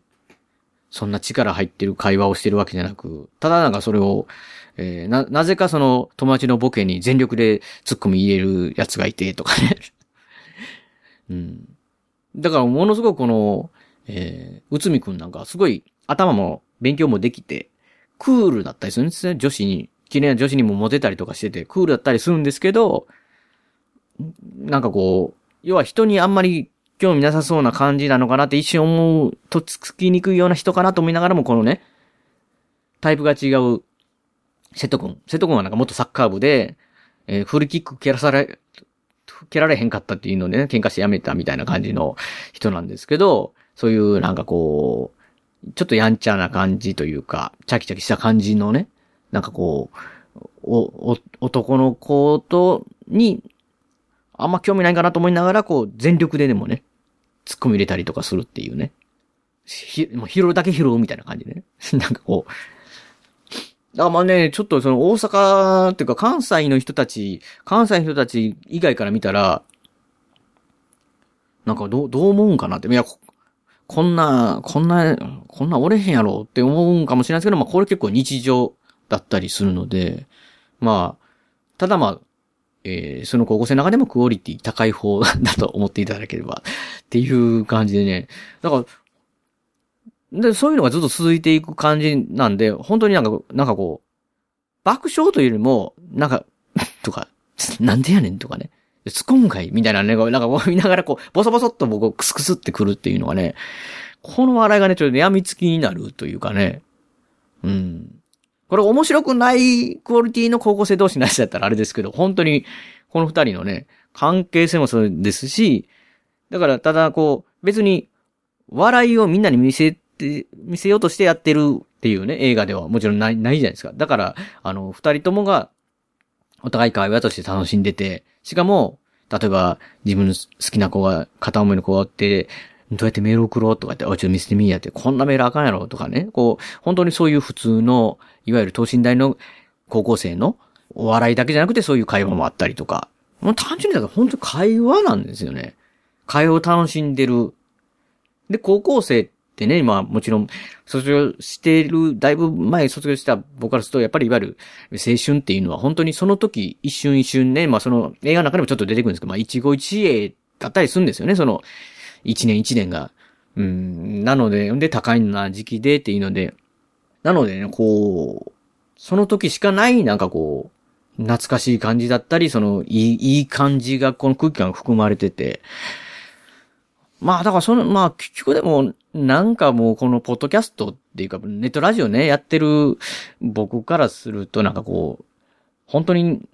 Speaker 2: そんな力入ってる会話をしてるわけじゃなく、ただなんかそれを、えー、な、なぜかその友達のボケに全力で突っ込み入れるやつがいてとかね。うん。だからものすごくこの、えー、内海くんなんかすごい頭も勉強もできて、クールだったりするんですね。女子に、綺麗な女子にもモテたりとかしてて、クールだったりするんですけど、なんかこう、要は人にあんまり興味なさそうな感じなのかなって一瞬思うとっつきにくいような人かなと思いながらも、このね、タイプが違う、瀬戸くん。瀬戸くんはなんか元サッカー部で、えー、フルキック蹴らされ、蹴られへんかったっていうのでね、喧嘩してやめたみたいな感じの人なんですけど、そういうなんかこう、ちょっとやんちゃな感じというか、チャキチャキした感じのね、なんかこう、お、お、男の子と、に、あんま興味ないかなと思いながら、こう、全力ででもね、突っ込み入れたりとかするっていうね。ひ、もう拾うだけ拾うみたいな感じでね。なんかこう。だからまあね、ちょっとその大阪っていうか関西の人たち、関西の人たち以外から見たら、なんかどう、どう思うんかなって。いや、こんな、こんな、こんなおれへんやろって思うんかもしれないですけど、まあこれ結構日常だったりするので、まあ、ただまあ、えー、その高校生の中でもクオリティ高い方だと思っていただければっていう感じでね。だから、で、そういうのがずっと続いていく感じなんで、本当になんか、なんかこう、爆笑というよりも、なんか、*laughs* とか、なんでやねんとかね。突っ込むかいみたいなね、なんか見ながらこう、ボソボソっと僕をクスクスってくるっていうのがね、この笑いがね、ちょっと病みつきになるというかね。うん。これ面白くないクオリティの高校生同士の話だったらあれですけど、本当にこの二人のね、関係性もそうですし、だからただこう、別に笑いをみんなに見せて、見せようとしてやってるっていうね、映画ではもちろんない、ないじゃないですか。だから、あの、二人ともがお互い会話として楽しんでて、しかも、例えば自分の好きな子が片思いの子がおって、どうやってメール送ろうとかって、おい、ちょっと見せてみやって、こんなメールあかんやろとかね。こう、本当にそういう普通の、いわゆる等身大の高校生のお笑いだけじゃなくてそういう会話もあったりとか。もう単純にだから本当に会話なんですよね。会話を楽しんでる。で、高校生ってね、まあもちろん卒業してる、だいぶ前卒業した僕からすると、やっぱりいわゆる青春っていうのは本当にその時一瞬一瞬ね、まあその映画の中でもちょっと出てくるんですけど、まあ一期一会だったりするんですよね、その一年一年が。うん、なので、で、高いな時期でっていうので、なのでね、こう、その時しかない、なんかこう、懐かしい感じだったり、その、いい、いい感じが、この空気感含まれてて、まあ、だからその、まあ、結局でも、なんかもうこのポッドキャストっていうか、ネットラジオね、やってる僕からするとなんかこう、本当に、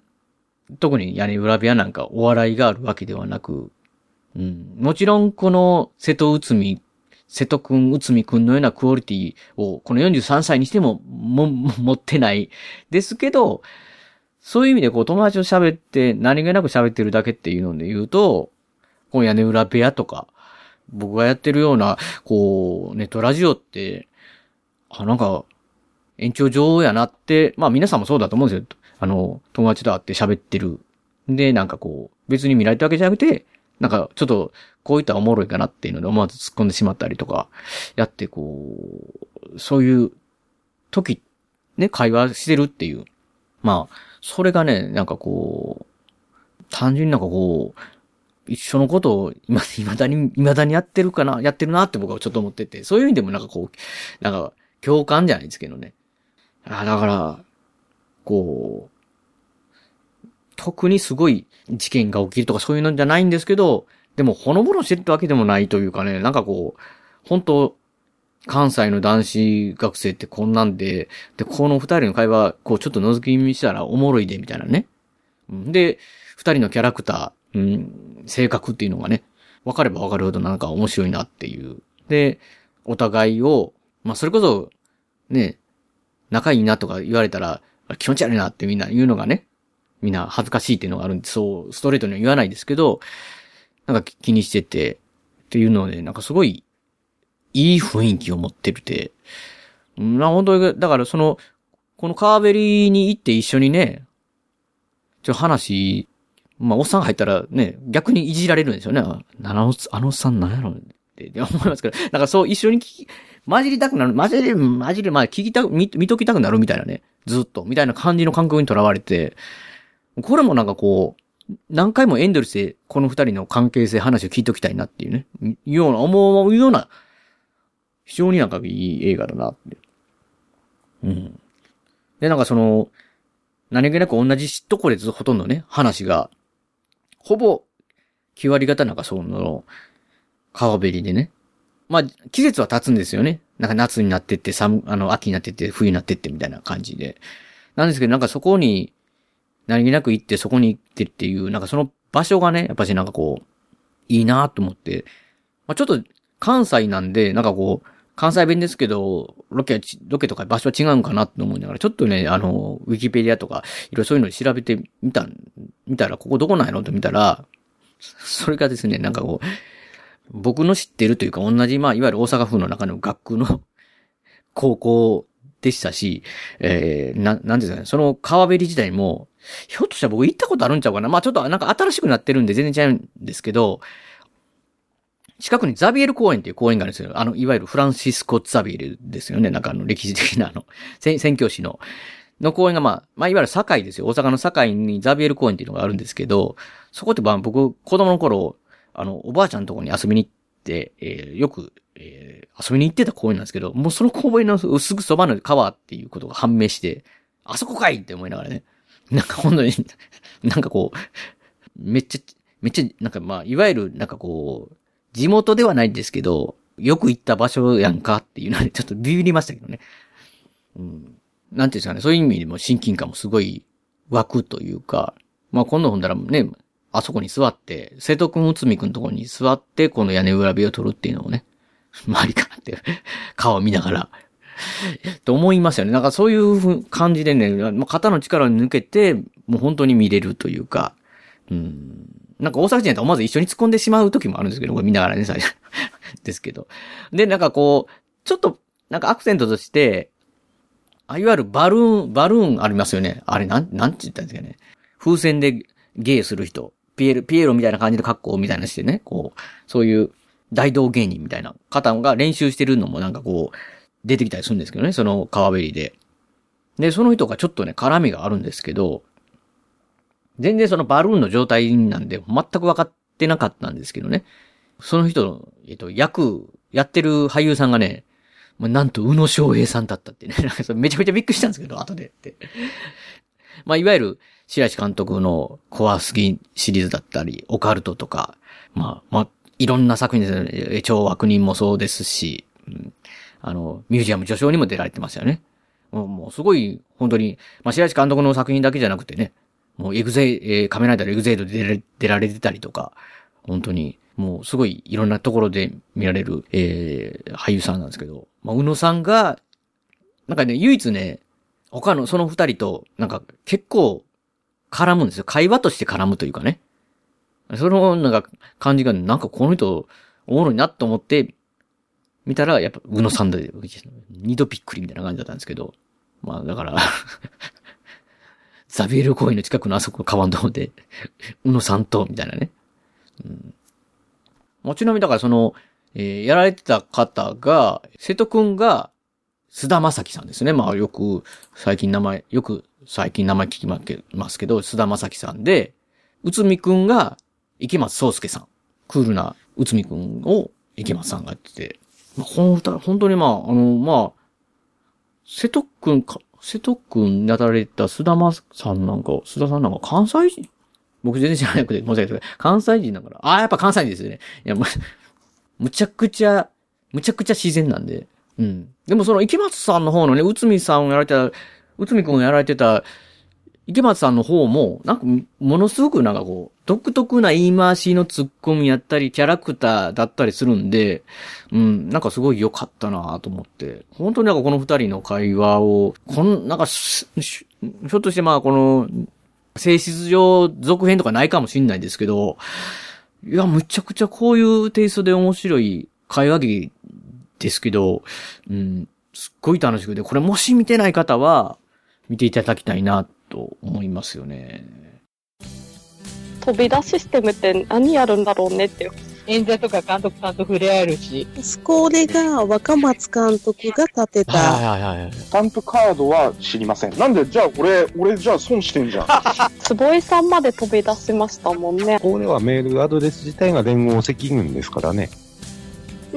Speaker 2: 特に屋根裏部屋なんかお笑いがあるわけではなく、うん。もちろん、この瀬戸内海、瀬戸くん、内海くんのようなクオリティを、この43歳にしても、も、持ってないですけど、そういう意味でこう友達と喋って何気なく喋ってるだけっていうので言うと、この屋根裏部屋とか、僕がやってるような、こう、ネットラジオって、あ、なんか、延長上やなって、まあ皆さんもそうだと思うんですよ。あの、友達と会って喋ってる。で、なんかこう、別に見られたわけじゃなくて、なんか、ちょっと、こういったおもろいかなっていうので思わず突っ込んでしまったりとか、やってこう、そういう時、ね、会話してるっていう。まあ、それがね、なんかこう、単純になんかこう、一緒のことを今、*laughs* 未だに、未だにやってるかな、やってるなって僕はちょっと思ってて、そういう意味でもなんかこう、なんか、共感じゃないですけどね。あだから、こう、特にすごい事件が起きるとかそういうのじゃないんですけど、でもほのぼのしてるってわけでもないというかね、なんかこう、本当関西の男子学生ってこんなんで、で、この二人の会話、こうちょっと覗き見したらおもろいで、みたいなね。で、二人のキャラクター、うん、性格っていうのがね、分かれば分かるほどなんか面白いなっていう。で、お互いを、まあそれこそ、ね、仲いいなとか言われたら、気持ち悪いなってみんな言うのがね、みんな恥ずかしいっていうのがあるんで、そう、ストレートには言わないですけど、なんか気にしてて、っていうので、なんかすごいいい雰囲気を持ってるて、な、本当に、だからその、この川べりに行って一緒にね、ちょ、話、まあ、おっさん入ったらね、逆にいじられるんですよね。あの、あのおっさんなんやろって思いますけど、なんかそう一緒に聞き、混じりたくなる、混じり、混じり、まあ、聞きたく、見、見ときたくなるみたいなね。ずっと、みたいな感じの感覚にとらわれて、これもなんかこう、何回もエンドレスでこの二人の関係性話を聞いときたいなっていうね、いうような、思うような非常になんかいい映画だなって。うん。で、なんかその、何気なく同じとこでずほとんどね、話が、ほぼ、9割方なんかその、川べりでね。まあ、季節は経つんですよね。なんか夏になってって、寒、あの、秋になってって、冬になってってみたいな感じで。なんですけど、なんかそこに、何気なく行ってそこに行ってっていう、なんかその場所がね、やっぱしなんかこう、いいなと思って、まあちょっと関西なんで、なんかこう、関西弁ですけど、ロケは、ロケとか場所は違うんかなって思いながら、ちょっとね、あの、ウィキペディアとか、いろいろそういうの調べてみた、見たら、ここどこなんやろって見たら、それがですね、なんかこう、僕の知ってるというか、同じ、まあ、いわゆる大阪府の中の学区の *laughs* 高校でしたし、えー、な、なんですかね、その川べり自体も、ひょっとしたら僕行ったことあるんちゃうかな。まあちょっとなんか新しくなってるんで全然違うんですけど、近くにザビエル公園っていう公園があるんですよ。あの、いわゆるフランシスコ・ザビエルですよね。なんかあの、歴史的なあの、*laughs* 宣教師の、の公園がまあ、まあ、いわゆる堺ですよ。大阪の堺にザビエル公園っていうのがあるんですけど、そこってまあ僕、子供の頃、あの、おばあちゃんのとこに遊びに行って、えー、よく、えー、遊びに行ってた公園なんですけど、もうその公園のすぐそばの川っていうことが判明して、あそこかいって思いながらね。なんか本当に、*laughs* なんかこう、めっちゃ、めっちゃ、なんかまあ、いわゆる、なんかこう、地元ではないんですけど、よく行った場所やんかっていうので、ちょっとビビりましたけどね。うん。なんていうんですかね、そういう意味でも親近感もすごい湧くというか、まあ今度ほんだらね、あそこに座って、瀬戸くん、内海くんのところに座って、この屋根裏部を取るっていうのをね、まあありかなって、顔を見ながら、と思いますよね。なんかそういう感じでね、肩の力を抜けて、もう本当に見れるというか、うん。なんか大阪人やったら思わず一緒に突っ込んでしまう時もあるんですけど、これ見ながらね、最初。*laughs* ですけど。で、なんかこう、ちょっと、なんかアクセントとして、あ、いわゆるバルーン、バルーンありますよね。あれ、なん、なんて言ったんですかね。風船でゲイする人。ピエロ、ピエロみたいな感じの格好みたいなしてね。こう、そういう大道芸人みたいな方が練習してるのもなんかこう、出てきたりするんですけどね。その川べりで。で、その人がちょっとね、絡みがあるんですけど、全然そのバルーンの状態なんで全く分かってなかったんですけどね。その人の、えっと、役、やってる俳優さんがね、まあ、なんと、宇野昌平さんだったってね。*laughs* めちゃめちゃびっくりしたんですけど、後でって。まあ、いわゆる、白石監督の怖すぎシリーズだったり、オカルトとか、まあ、まあ、いろんな作品ですね。超悪人もそうですし、うん、あの、ミュージアム序章にも出られてますよね。もう、すごい、本当に、まあ、白石監督の作品だけじゃなくてね、もうエグゼイ、えー、カメライダーエグゼイドで出られてたりとか、本当に、もうすごいいろんなところで見られる、えー、俳優さんなんですけど、まあ、宇野さんが、なんかね、唯一ね、他のその二人と、なんか結構絡むんですよ。会話として絡むというかね。その、なんか感じが、なんかこの人、おもろいなと思って、見たら、やっぱ、宇野さんで、二度びっくりみたいな感じだったんですけど。まあ、だからザビエル公園の近くのあそこ川のとこで、*laughs* うのさんと、みたいなね。うん。もちろん、だからその、えー、やられてた方が、瀬戸くんが、須田正樹さんですね。まあよく、最近名前、よく最近名前聞きますけど、須田正樹さんで、内海くんが池松壮介さん。クールな内海くんを池松さんがやってて、まあ、この二人、本当にまあ、あの、まあ、瀬戸くんか、瀬戸くんやられた須田まさんなんか、須田さんなんか関西人僕全然知らなくて、申し訳ない。関西人だから。ああ、やっぱ関西人ですよね。いや、む、むちゃくちゃ、むちゃくちゃ自然なんで。うん。でもその池松さんの方のね、内海さんをやられてた、内海くんをやられてた、池松さんの方も、なんか、ものすごくなんかこう、独特な言い回しのツッコミやったり、キャラクターだったりするんで、うん、なんかすごい良かったなと思って。本当になんかこの二人の会話を、こん、なんか、ひょっとしてまあこの、性質上続編とかないかもしんないですけど、いや、むちゃくちゃこういうテイストで面白い会話劇ですけど、うん、すっごい楽しくて、これもし見てない方は、見ていただきたいなと思いますよね。
Speaker 4: 飛び出システムって何やるんだろうねって。
Speaker 5: 演者とか監督さんと触れ合えるし。
Speaker 6: これが若松監督が立てた、
Speaker 2: はいはいはい。
Speaker 7: スタンプカードは知りません。なんで、じゃあ俺、俺じゃあ損してんじゃん。*laughs*
Speaker 4: 坪井さんまで飛び出しましたもんね。
Speaker 8: これはメールアドレス自体が連合赤軍ですからね。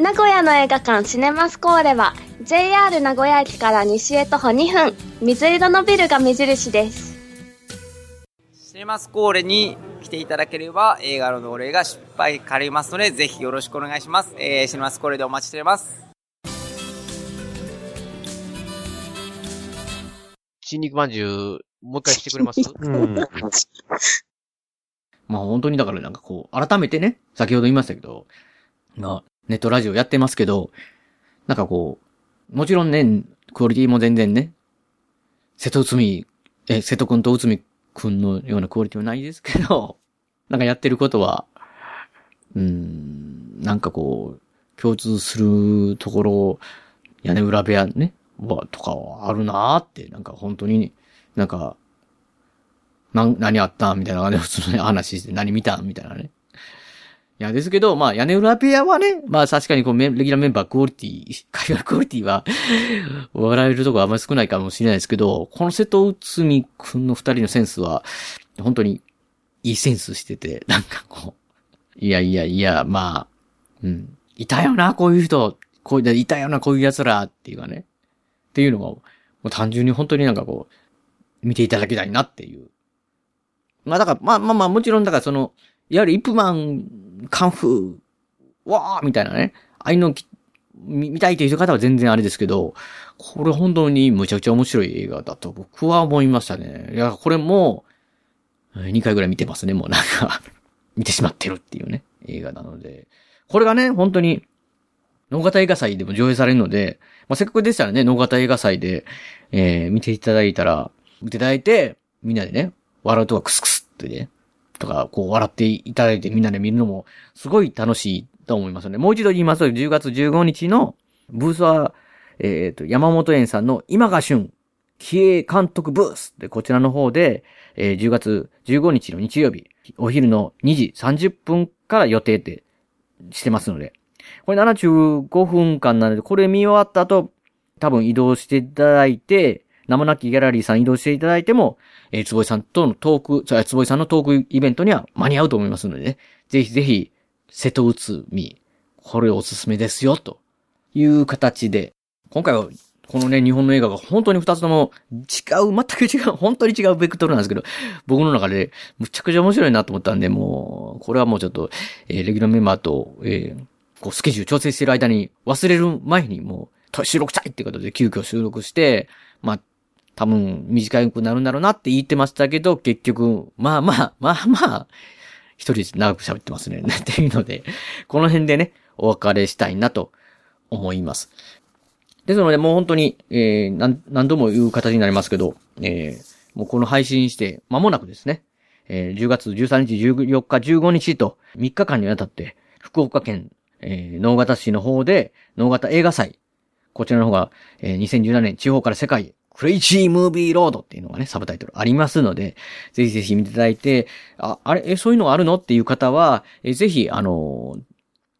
Speaker 9: 名古屋の映画館シネマスコーレは JR 名古屋駅から西へ徒歩2分水色のビルが目印です
Speaker 10: シネマスコーレに来ていただければ映画のお礼が失敗かりますのでぜひよろしくお願いします。えー、シネマスコーレでお待ちしております。
Speaker 11: 新肉まんじゅう、もう一回してくれます？*laughs*
Speaker 8: うん。
Speaker 2: まあ本当にだからなんかこう、改めてね、先ほど言いましたけど、まあ、ネットラジオやってますけど、なんかこう、もちろんね、クオリティも全然ね、瀬戸内海、え、瀬戸くんと内海くんのようなクオリティはないですけど、*laughs* なんかやってることは、うん、なんかこう、共通するところ、屋根裏部屋ね、は、とかはあるなーって、なんか本当に、なんか、な、何あったみたいな感じで普通に話して、何見たみたいなね。いや、ですけど、まあ、屋根裏部屋はね、まあ確かにこう、レギュラーメンバークオリティ、会話クオリティは、*laughs* 笑えるとこあんまり少ないかもしれないですけど、この瀬戸内海くんの二人のセンスは、本当にいいセンスしてて、なんかこう、いやいやいや、まあ、うん。いたよな、こういう人。こういう、いたよな、こういう奴ら、っていうかね。っていうのが、もう単純に本当になんかこう、見ていただきたいなっていう。まあだから、まあまあまあ、もちろんだからその、いわゆるイップマン、カンフー、わーみたいなね。ああいうのき見見たいという方は全然あれですけど、これ本当にむちゃくちゃ面白い映画だと僕は思いましたね。いや、これも、2回ぐらい見てますね、もうなんか *laughs* 見てしまってるっていうね、映画なので。これがね、本当に、能型映画祭でも上映されるので、まあ、せっかくでしたらね、能型映画祭で、えー、見ていただいたら、見ていただいて、みんなでね、笑うとかクスクスってね、とか、こう笑っていただいてみんなで見るのも、すごい楽しいと思いますので、もう一度言いますと、10月15日の、ブースは、えっ、と、山本園さんの今が旬、気鋭監督ブースで、こちらの方で、えー10月15日の日曜日、お昼の2時30分から予定ってしてますので、これ75分間なので、これ見終わった後、多分移動していただいて、名もなきギャラリーさん移動していただいても、えー、坪井さんとのトーク、じゃあ坪井さんのトークイベントには間に合うと思いますのでね、ぜひぜひ、瀬戸内海、これおすすめですよ、という形で、今回は、このね、日本の映画が本当に二つとも違う、全く違う、本当に違うベクトルなんですけど、僕の中でむちゃくちゃ面白いなと思ったんで、もう、これはもうちょっと、えーレギュラーメンバーと、えーこう、スケジュール調整してる間に忘れる前にもう、収録したいってことで急遽収録して、まあ、多分短くなるんだろうなって言ってましたけど、結局、まあまあ、まあまあ、一人で長く喋ってますね。*laughs* っていうので、この辺でね、お別れしたいなと思います。ですので、もう本当に、えー、何、度も言う形になりますけど、えー、もうこの配信して間もなくですね、えー、10月13日、14日、15日と3日間にわたって、福岡県、えー、能形市の方で、能形映画祭、こちらの方が、えー、2017年地方から世界へ、クレイジームービーロードっていうのがね、サブタイトルありますので、ぜひぜひ見ていただいて、あ、あれ、え、そういうのがあるの？っていう方は、えぜひ、あの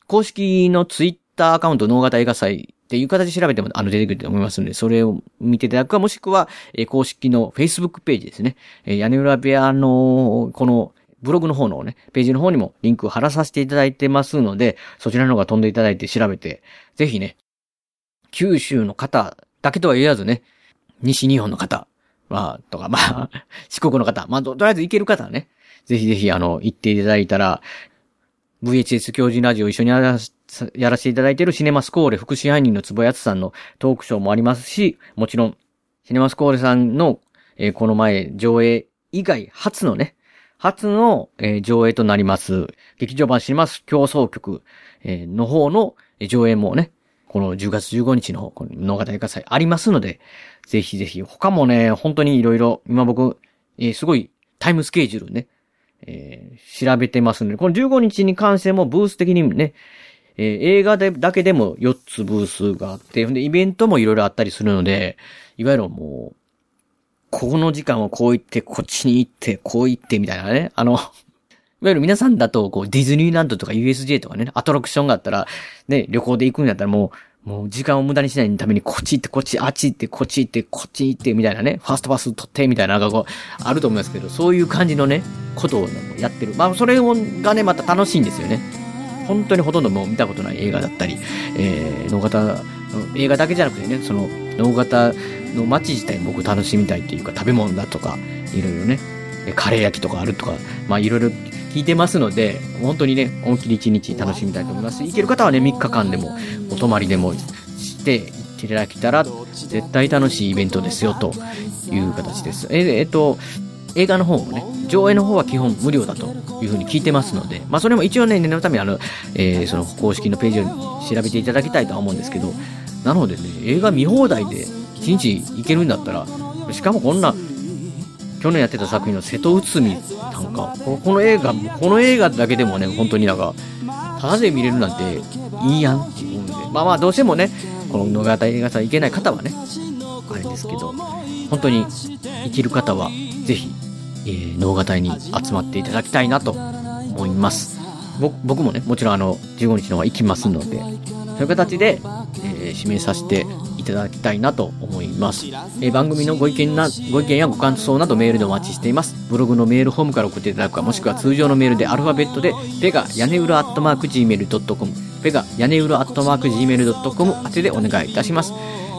Speaker 2: 公式のツイッターアカウント、能形映画祭っていう形で調べても、あの、出てくると思いますので、それを見ていただくか、もしくは、え公式の Facebook ページですね。え屋根裏部屋の、この、ブログの方のね、ページの方にもリンクを貼らさせていただいてますので、そちらの方が飛んでいただいて調べて、ぜひね、九州の方だけとは言わずね、西日本の方は、とか、まあ、*laughs* 四国の方、まあ、とりあえず行ける方はね、ぜひぜひ、あの、行っていただいたら、VHS 教授ラジオ一緒にやらやらせていただいているシネマスコーレ副支配人の坪つさんのトークショーもありますし、もちろん、シネマスコーレさんの、えー、この前上映以外初のね、初の、えー、上映となります、劇場版シネマス競争局、えー、の方の上映もね、この10月15日のこの農画映画祭ありますので、ぜひぜひ、他もね、本当にいろいろ、今僕、えー、すごいタイムスケジュールね、えー、調べてますので、この15日に関してもブース的にね、えー、映画でだけでも4つブースがあって、で、イベントもいろいろあったりするので、いわゆるもう、ここの時間はこう行って、こっちに行って、こう行ってみたいなね。あの、いわゆる皆さんだと、こう、ディズニーランドとか USJ とかね、アトラクションがあったら、ね、旅行で行くんだったらもう、もう時間を無駄にしないために、こっち行って、こっち、あっち行って、こっち行って、こっち行って、みたいなね、ファーストパス取って、みたいな、なんかこう、あると思いますけど、そういう感じのね、ことをやってる。まあ、それがね、また楽しいんですよね。本当にほとんどもう見たことない映画だったり、えー、脳型、映画だけじゃなくてね、その、脳型の街自体僕楽しみたいっていうか、食べ物だとか、いろいろね、カレー焼きとかあるとか、まあいろいろ聞いてますので、本当にね、本気で一日楽しみたいと思います。行ける方はね、3日間でも、お泊まりでもして行っていただけたら、絶対楽しいイベントですよ、という形です。え、えっと、映画の方もね、上映の方は基本無料だというふうに聞いてますので、まあそれも一応ね、念のためあの、えー、その公式のページを調べていただきたいとは思うんですけど、なのでね、映画見放題で1日行けるんだったら、しかもこんな、去年やってた作品の瀬戸内海なんか、この映画、この映画だけでもね、本当になんか、ただで見れるなんていいやんって思うんで、まあまあどうしてもね、この野方映画祭行けない方はね、あれですけど、本当に生きる方は、ぜひ、えー、能型に集まっていただきたいなと思います。僕もね、もちろんあの、15日の方は行きますので、そういう形で、えー、指名させていただきたいなと思います。え、番組のご意見な、ご意見やご感想などメールでお待ちしています。ブログのメールフォームから送っていただくか、もしくは通常のメールでアルファベットで、ペガ屋根裏アットマーク Gmail.com、ペガ屋根裏アットマーク Gmail.com 宛てでお願いいたします。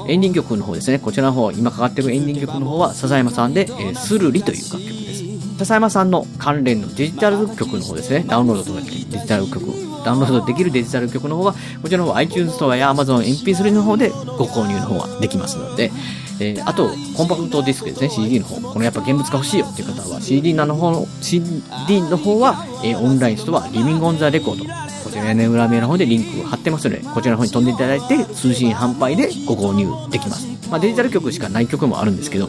Speaker 2: エンディング曲の方ですね。こちらの方、今かかってるエンディング曲の方は、笹山さんで、えー、スルリという楽曲です。笹山さんの関連のデジタル曲の方ですね。ダウンロードとかデジタル曲ダウンロードできるデジタル曲の方は、こちらの方 iTunes ストアや Amazon MP3 の方でご購入の方はできますので、えー、あと、コンパクトディスクですね、CD の方。このやっぱ現物が欲しいよっていう方は、CD の方、CD の方は、えー、オンラインストア、リビングオンザレコード。こちら屋根裏面の方でリンクを貼ってますので、こちらの方に飛んでいただいて、通信販売でご購入できます。まあ、デジタル曲しかない曲もあるんですけど、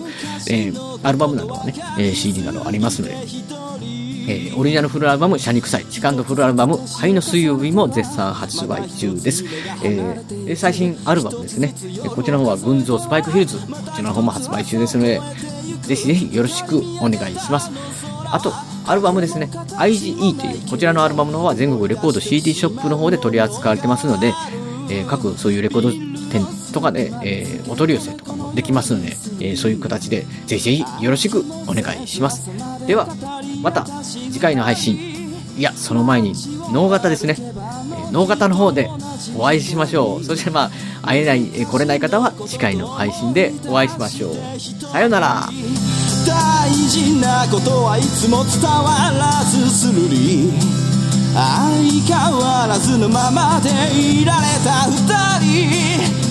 Speaker 2: えー、アルバムなどはね、え、CD などありますので、えー、オリジナルフルアルバム、シャニクサイ、セカンドフルアルバム、灰の水曜日も絶賛発売中です。えー、最新アルバムですね。こちらの方は、群像スパイクヒルズ、こちらの方も発売中ですので、ぜひぜひよろしくお願いします。あと、アルバムですね、IGE という、こちらのアルバムの方は全国レコード CD ショップの方で取り扱われてますので、えー、各そういうレコード店とかで、えー、お取り寄せとかもできますので、えー、そういう形でぜひぜひよろしくお願いします。では、また次回の配信、いや、その前に、脳型ですね。脳型の方でお会いしましょう。そしてまあ、会えない、来れない方は次回の配信でお会いしましょう。さようなら。大事なことはいつも伝わらずするり相変わらずのままでいられた二人